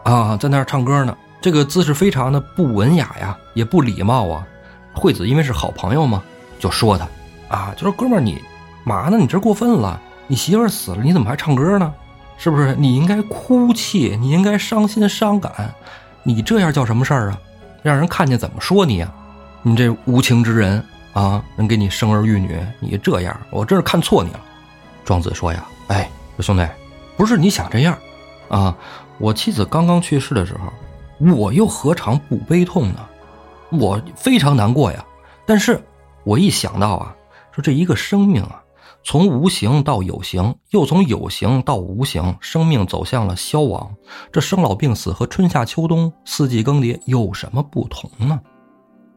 S1: 啊，在那儿唱歌呢。这个姿势非常的不文雅呀，也不礼貌啊。惠子因为是好朋友嘛，就说他，啊，就说哥们儿你嘛呢？你这过分了，你媳妇死了，你怎么还唱歌呢？是不是？你应该哭泣，你应该伤心伤感。你这样叫什么事儿啊？让人看见怎么说你呀？你这无情之人啊！人给你生儿育女，你这样，我真是看错你了。庄子说呀：“哎，兄弟，不是你想这样啊！我妻子刚刚去世的时候，我又何尝不悲痛呢？我非常难过呀。但是我一想到啊，说这一个生命啊。”从无形到有形，又从有形到无形，生命走向了消亡。这生老病死和春夏秋冬四季更迭有什么不同呢？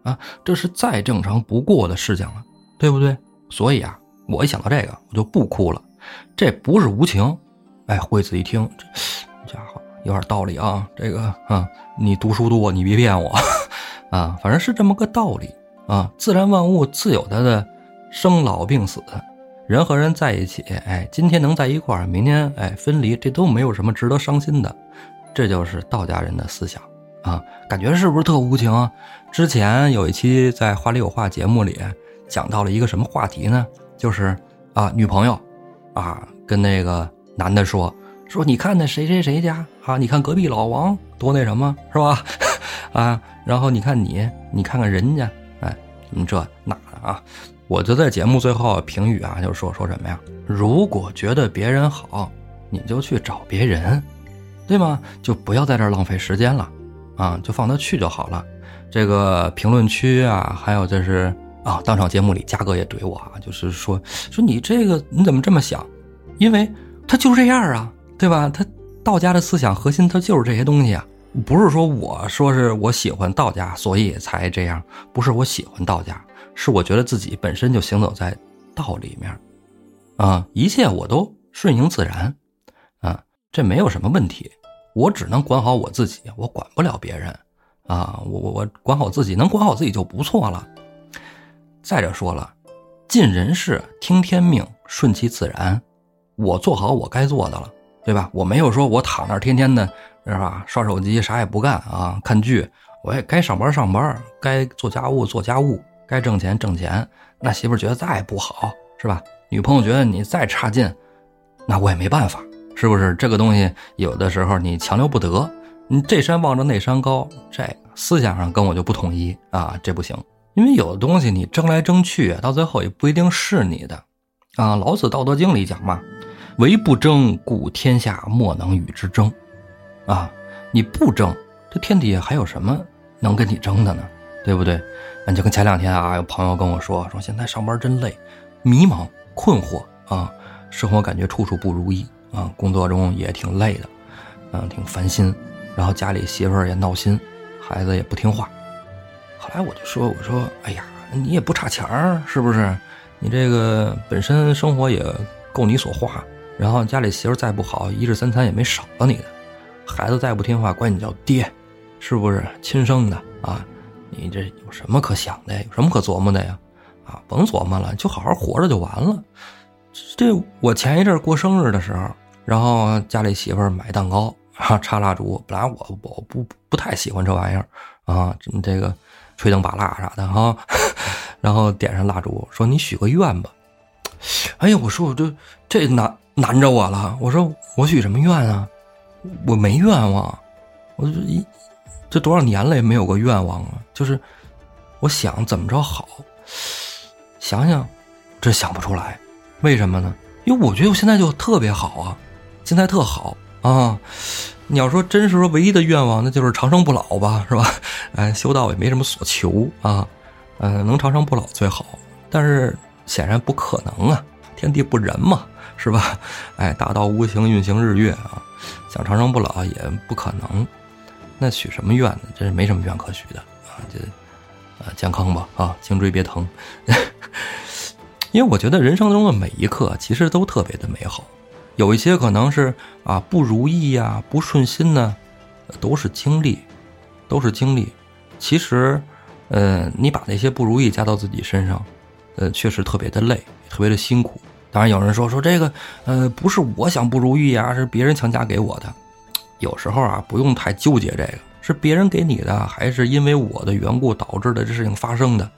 S1: 啊，这是再正常不过的事情了，对不对？所以啊，我一想到这个，我就不哭了。这不是无情。哎，惠子一听，这家伙有点道理啊。这个啊，你读书多，你别骗我啊。反正是这么个道理啊。自然万物自有它的生老病死。人和人在一起，哎，今天能在一块儿，明天哎分离，这都没有什么值得伤心的，这就是道家人的思想啊，感觉是不是特无情？之前有一期在《话里有话》节目里讲到了一个什么话题呢？就是啊，女朋友啊跟那个男的说说，你看那谁谁谁家啊，你看隔壁老王多那什么是吧？啊，然后你看你，你看看人家，哎，你这那的啊。我就在节目最后评语啊，就说说什么呀？如果觉得别人好，你就去找别人，对吗？就不要在这儿浪费时间了，啊，就放他去就好了。这个评论区啊，还有就是啊，当场节目里嘉哥也怼我啊，就是说说你这个你怎么这么想？因为他就这样啊，对吧？他道家的思想核心，他就是这些东西啊，不是说我说是我喜欢道家，所以才这样，不是我喜欢道家。是我觉得自己本身就行走在道里面，啊，一切我都顺应自然，啊，这没有什么问题。我只能管好我自己，我管不了别人，啊，我我我管好自己，能管好自己就不错了。再者说了，尽人事，听天命，顺其自然，我做好我该做的了，对吧？我没有说我躺那天天的，是吧？刷手机啥也不干啊，看剧，我也该上班上班，该做家务做家务。该挣钱挣钱，那媳妇觉得再不好是吧？女朋友觉得你再差劲，那我也没办法，是不是？这个东西有的时候你强留不得，你这山望着那山高，这思想上跟我就不统一啊，这不行。因为有的东西你争来争去，到最后也不一定是你的啊。老子《道德经》里讲嘛，唯不争，故天下莫能与之争啊。你不争，这天底下还有什么能跟你争的呢？对不对？你就跟前两天啊，有朋友跟我说，说现在上班真累，迷茫、困惑啊，生活感觉处处不如意啊，工作中也挺累的，嗯，挺烦心，然后家里媳妇儿也闹心，孩子也不听话。后来我就说，我说，哎呀，你也不差钱儿，是不是？你这个本身生活也够你所花，然后家里媳妇再不好，一日三餐也没少了你的，孩子再不听话，管你叫爹，是不是亲生的啊？你这有什么可想的？有什么可琢磨的呀？啊，甭琢磨了，就好好活着就完了。这我前一阵过生日的时候，然后家里媳妇儿买蛋糕啊，插蜡烛。本来我我不不太喜欢这玩意儿啊，这个吹灯拔蜡啥的哈。然后点上蜡烛，说你许个愿吧。哎呀，我说我这这难难着我了。我说我许什么愿啊？我没愿望，我就一。这多少年了也没有个愿望啊！就是，我想怎么着好，想想，这想不出来，为什么呢？因为我觉得我现在就特别好啊，现在特好啊，你要说真是说唯一的愿望，那就是长生不老吧，是吧？哎，修道也没什么所求啊，嗯，能长生不老最好。但是显然不可能啊，天地不仁嘛，是吧？哎，大道无形，运行日月啊，想长生不老也不可能。那许什么愿呢？真是没什么愿可许的啊！这，啊，健康吧啊，颈椎别疼。因为我觉得人生中的每一刻其实都特别的美好。有一些可能是啊不如意呀、不顺心呢，都是经历，都是经历。其实，呃，你把那些不如意加到自己身上，呃，确实特别的累，特别的辛苦。当然有人说说这个，呃，不是我想不如意啊，是别人强加给我的。有时候啊，不用太纠结这个，是别人给你的，还是因为我的缘故导致的这事情发生的？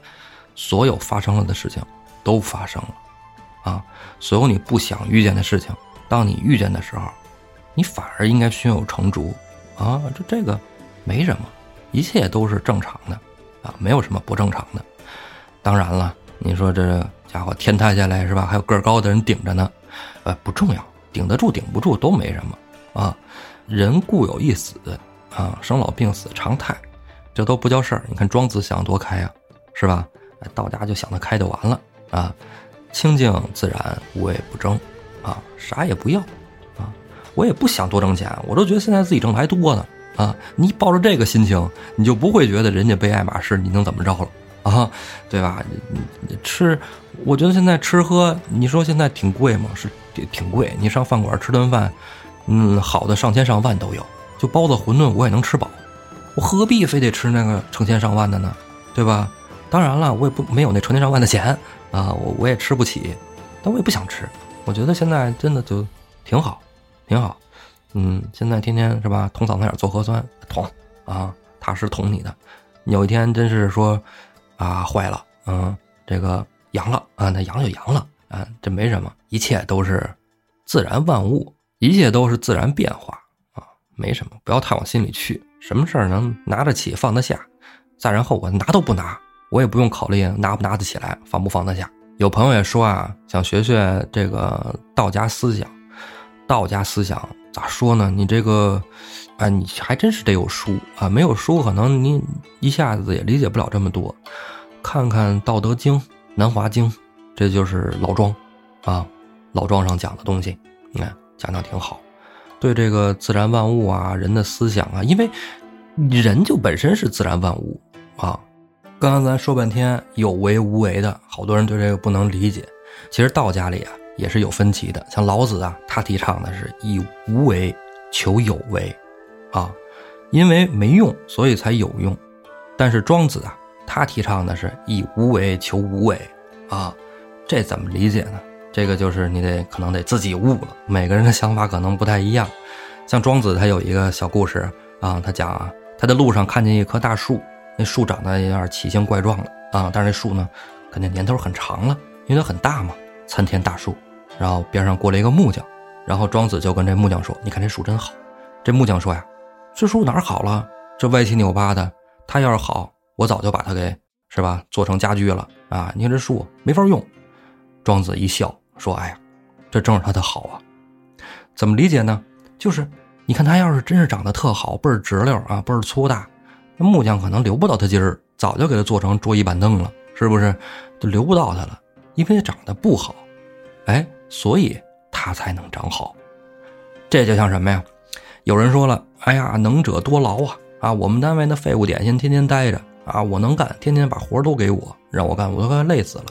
S1: 所有发生了的事情，都发生了，啊，所有你不想遇见的事情。当你遇见的时候，你反而应该胸有成竹，啊，这这个没什么，一切都是正常的，啊，没有什么不正常的。当然了，你说这家伙天塌下来是吧？还有个儿高的人顶着呢，呃，不重要，顶得住顶不住都没什么，啊，人固有一死，啊，生老病死常态，这都不叫事儿。你看庄子想多开啊，是吧？道家就想得开就完了，啊，清净自然，无为不争。啊，啥也不要，啊，我也不想多挣钱，我都觉得现在自己挣的还多呢，啊，你抱着这个心情，你就不会觉得人家背爱马仕，你能怎么着了，啊，对吧？吃，我觉得现在吃喝，你说现在挺贵吗？是挺贵，你上饭馆吃顿饭，嗯，好的上千上万都有，就包子馄饨我也能吃饱，我何必非得吃那个成千上万的呢？对吧？当然了，我也不没有那成千上万的钱啊，我我也吃不起，但我也不想吃。我觉得现在真的就挺好，挺好，嗯，现在天天是吧，捅嗓子眼做核酸，捅啊，踏实捅你的。有一天真是说啊坏了，嗯，这个阳了啊，那阳就阳了啊，这没什么，一切都是自然万物，一切都是自然变化啊，没什么，不要太往心里去。什么事儿能拿得起放得下，再然后我拿都不拿，我也不用考虑拿不拿得起来，放不放得下。有朋友也说啊，想学学这个道家思想。道家思想咋说呢？你这个，啊，你还真是得有书啊，没有书可能你一下子也理解不了这么多。看看《道德经》《南华经》，这就是老庄，啊，老庄上讲的东西，你看讲讲挺好。对这个自然万物啊，人的思想啊，因为人就本身是自然万物啊。刚刚咱说半天有为无为的，好多人对这个不能理解。其实道家里啊也是有分歧的，像老子啊，他提倡的是以无为求有为，啊，因为没用所以才有用。但是庄子啊，他提倡的是以无为求无为，啊，这怎么理解呢？这个就是你得可能得自己悟了。每个人的想法可能不太一样。像庄子他有一个小故事啊，他讲啊，他在路上看见一棵大树。那树长得有点奇形怪状了啊，但是那树呢，肯定年头很长了，因为它很大嘛，参天大树。然后边上过来一个木匠，然后庄子就跟这木匠说：“你看这树真好。”这木匠说呀：“这树哪好了？这歪七扭八的，它要是好，我早就把它给是吧，做成家具了啊！你看这树没法用。”庄子一笑说：“哎呀，这正是他的好啊。怎么理解呢？就是你看他要是真是长得特好，倍儿直溜啊，倍儿粗大。”那木匠可能留不到他今儿，早就给他做成桌椅板凳了，是不是？就留不到他了，因为他长得不好，哎，所以他才能长好。这就像什么呀？有人说了，哎呀，能者多劳啊！啊，我们单位那废物点心天天待着啊，我能干，天天把活都给我，让我干，我都快累死了。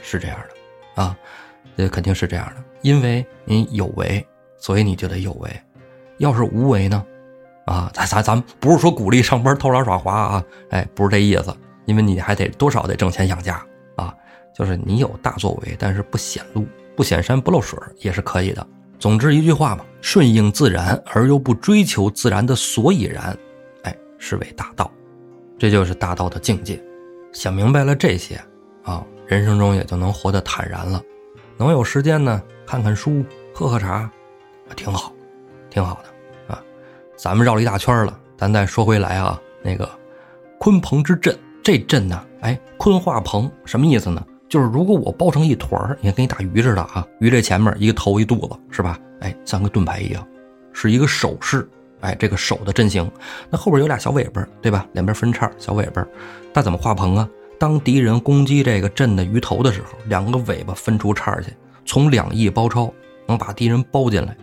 S1: 是这样的啊，这肯定是这样的，因为你有为，所以你就得有为。要是无为呢？啊，咱咱咱不是说鼓励上班偷懒耍滑啊，哎，不是这意思，因为你还得多少得挣钱养家啊。就是你有大作为，但是不显露、不显山、不露水也是可以的。总之一句话嘛，顺应自然而又不追求自然的所以然，哎，是为大道。这就是大道的境界。想明白了这些啊，人生中也就能活得坦然了。能有时间呢，看看书，喝喝茶，挺好，挺好的。啊咱们绕了一大圈了，咱再说回来啊，那个鲲鹏之阵，这阵呢，哎，鲲化鹏什么意思呢？就是如果我包成一团儿，你看跟一大鱼似的啊，鱼这前面一个头一肚子是吧？哎，像个盾牌一样，是一个手势哎，这个手的阵型，那后边有俩小尾巴，对吧？两边分叉，小尾巴，那怎么画棚啊？当敌人攻击这个阵的鱼头的时候，两个尾巴分出叉去，从两翼包抄，能把敌人包进来。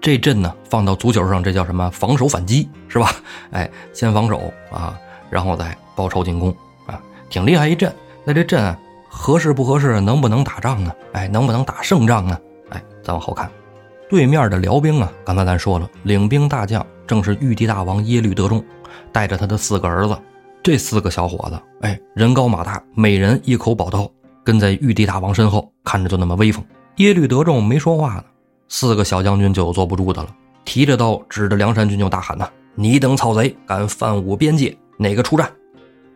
S1: 这阵呢，放到足球上，这叫什么？防守反击，是吧？哎，先防守啊，然后再包抄进攻啊，挺厉害一阵。那这阵合适不合适？能不能打仗呢？哎，能不能打胜仗呢？哎，再往后看。对面的辽兵啊，刚才咱说了，领兵大将正是玉帝大王耶律德忠，带着他的四个儿子。这四个小伙子，哎，人高马大，每人一口宝刀，跟在玉帝大王身后，看着就那么威风。耶律德重没说话呢，四个小将军就有坐不住的了，提着刀指着梁山军就大喊呐：“你等草贼，敢犯我边界，哪个出战？”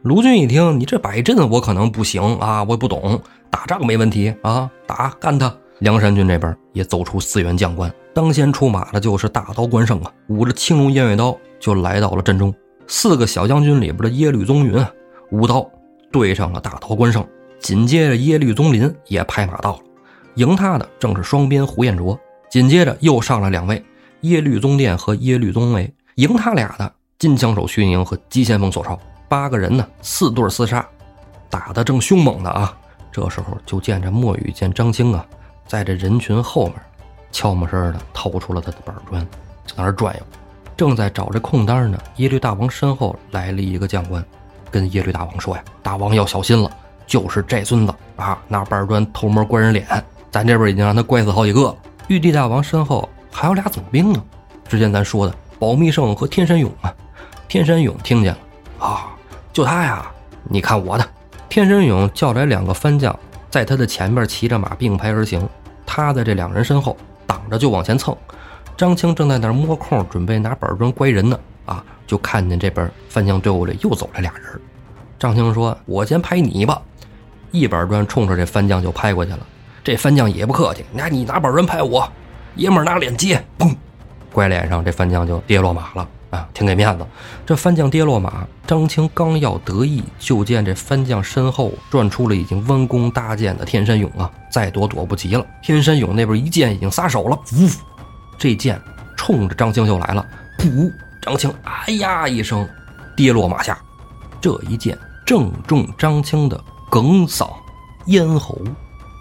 S1: 卢俊一听，你这摆阵我可能不行啊，我也不懂，打仗没问题啊，打干他。梁山军这边也走出四员将官，当先出马的就是大刀关胜啊，舞着青龙偃月刀就来到了阵中。四个小将军里边的耶律宗云啊，舞刀对上了大刀关胜。紧接着耶律宗林也拍马到了，迎他的正是双鞭胡彦卓。紧接着又上了两位耶律宗殿和耶律宗维，迎他俩的金枪手徐宁和急先锋索超。八个人呢，四对厮杀，打得正凶猛的啊。这时候就见着莫羽见张青啊。在这人群后面，悄没声的掏出了他的板砖，在那儿转悠，正在找这空单呢。耶律大王身后来了一个将官，跟耶律大王说呀：“大王要小心了，就是这孙子啊，拿板砖偷摸刮人脸，咱这边已经让他拐死好几个了。”玉帝大王身后还有俩总兵呢，之前咱说的保密圣和天山勇啊。天山勇听见了啊，就他呀，你看我的。天山勇叫来两个番将。在他的前边骑着马并排而行，他在这两人身后挡着就往前蹭。张青正在那儿摸空准备拿板砖拐人呢，啊，就看见这边翻将队伍里又走来俩人。张青说：“我先拍你吧。”一板砖冲着这翻将就拍过去了。这翻将也不客气，那你拿板砖拍我，爷们拿脸接，砰，拐脸上，这翻将就跌落马了。啊，挺给面子。这翻将跌落马，张青刚要得意，就见这翻将身后转出了已经弯弓搭箭的天山勇啊！再躲躲不及了。天山勇那边一箭已经撒手了，呜，这箭冲着张青就来了，噗！张青哎呀一声，跌落马下。这一箭正中张青的哽嗓咽喉。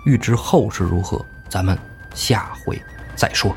S1: 欲知后事如何，咱们下回再说。